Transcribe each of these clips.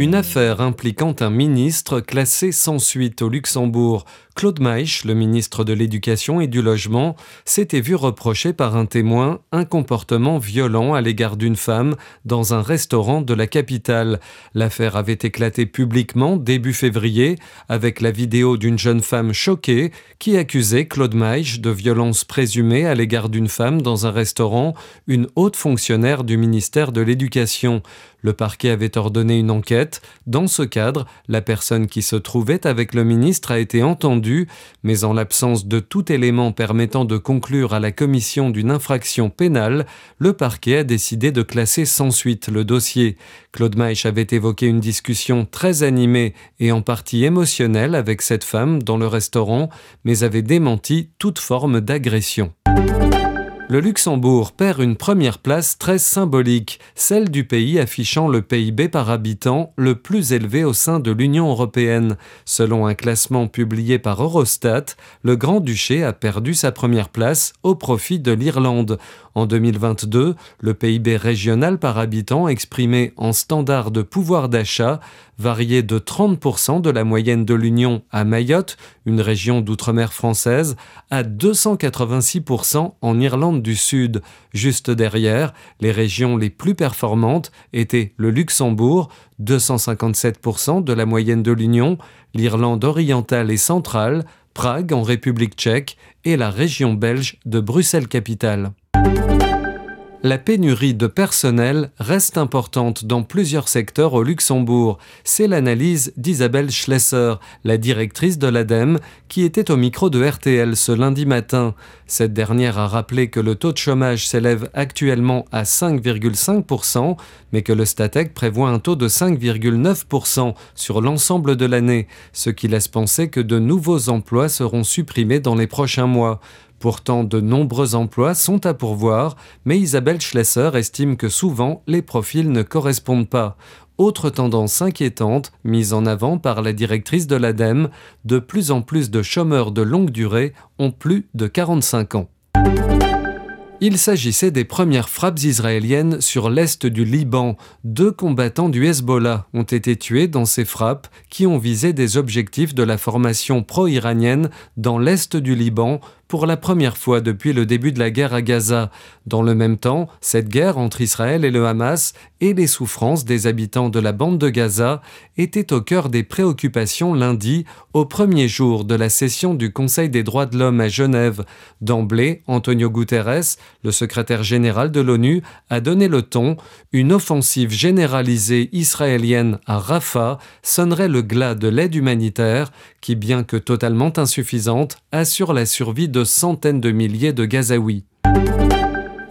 Une affaire impliquant un ministre classé sans suite au Luxembourg. Claude Maïch, le ministre de l'Éducation et du Logement, s'était vu reprocher par un témoin un comportement violent à l'égard d'une femme dans un restaurant de la capitale. L'affaire avait éclaté publiquement début février avec la vidéo d'une jeune femme choquée qui accusait Claude Maïch de violence présumée à l'égard d'une femme dans un restaurant, une haute fonctionnaire du ministère de l'Éducation. Le parquet avait ordonné une enquête. Dans ce cadre, la personne qui se trouvait avec le ministre a été entendue, mais en l'absence de tout élément permettant de conclure à la commission d'une infraction pénale, le parquet a décidé de classer sans suite le dossier. Claude Maïch avait évoqué une discussion très animée et en partie émotionnelle avec cette femme dans le restaurant, mais avait démenti toute forme d'agression le Luxembourg perd une première place très symbolique, celle du pays affichant le PIB par habitant le plus élevé au sein de l'Union européenne. Selon un classement publié par Eurostat, le Grand-Duché a perdu sa première place au profit de l'Irlande. En 2022, le PIB régional par habitant exprimé en standard de pouvoir d'achat variait de 30% de la moyenne de l'Union à Mayotte, une région d'outre-mer française, à 286% en Irlande du Sud. Juste derrière, les régions les plus performantes étaient le Luxembourg, 257% de la moyenne de l'Union, l'Irlande orientale et centrale, Prague en République tchèque et la région belge de Bruxelles-Capitale. La pénurie de personnel reste importante dans plusieurs secteurs au Luxembourg. C'est l'analyse d'Isabelle Schlesser, la directrice de l'ADEME, qui était au micro de RTL ce lundi matin. Cette dernière a rappelé que le taux de chômage s'élève actuellement à 5,5%, mais que le Statec prévoit un taux de 5,9% sur l'ensemble de l'année, ce qui laisse penser que de nouveaux emplois seront supprimés dans les prochains mois. Pourtant, de nombreux emplois sont à pourvoir, mais Isabelle Schlesser estime que souvent les profils ne correspondent pas. Autre tendance inquiétante mise en avant par la directrice de l'ADEME, de plus en plus de chômeurs de longue durée ont plus de 45 ans. Il s'agissait des premières frappes israéliennes sur l'est du Liban. Deux combattants du Hezbollah ont été tués dans ces frappes qui ont visé des objectifs de la formation pro-iranienne dans l'est du Liban pour la première fois depuis le début de la guerre à Gaza. Dans le même temps, cette guerre entre Israël et le Hamas et les souffrances des habitants de la bande de Gaza étaient au cœur des préoccupations lundi, au premier jour de la session du Conseil des droits de l'homme à Genève. D'emblée, Antonio Guterres, le secrétaire général de l'ONU, a donné le ton. Une offensive généralisée israélienne à Rafah sonnerait le glas de l'aide humanitaire qui, bien que totalement insuffisante, assure la survie de centaines de milliers de Gazaouis.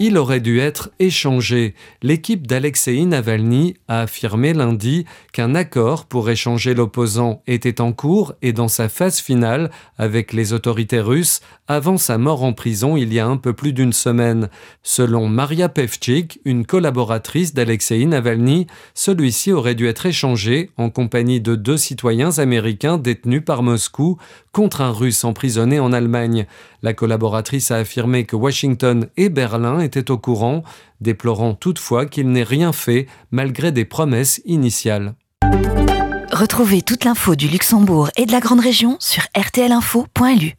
Il aurait dû être échangé. L'équipe d'Alexei Navalny a affirmé lundi qu'un accord pour échanger l'opposant était en cours et dans sa phase finale avec les autorités russes avant sa mort en prison il y a un peu plus d'une semaine. Selon Maria Pevchik, une collaboratrice d'Alexei Navalny, celui-ci aurait dû être échangé en compagnie de deux citoyens américains détenus par Moscou contre un russe emprisonné en Allemagne. La collaboratrice a affirmé que Washington et Berlin étaient au courant, déplorant toutefois qu'il n'ait rien fait malgré des promesses initiales. Retrouvez toute l'info du Luxembourg et de la Grande Région sur rtlinfo.lu.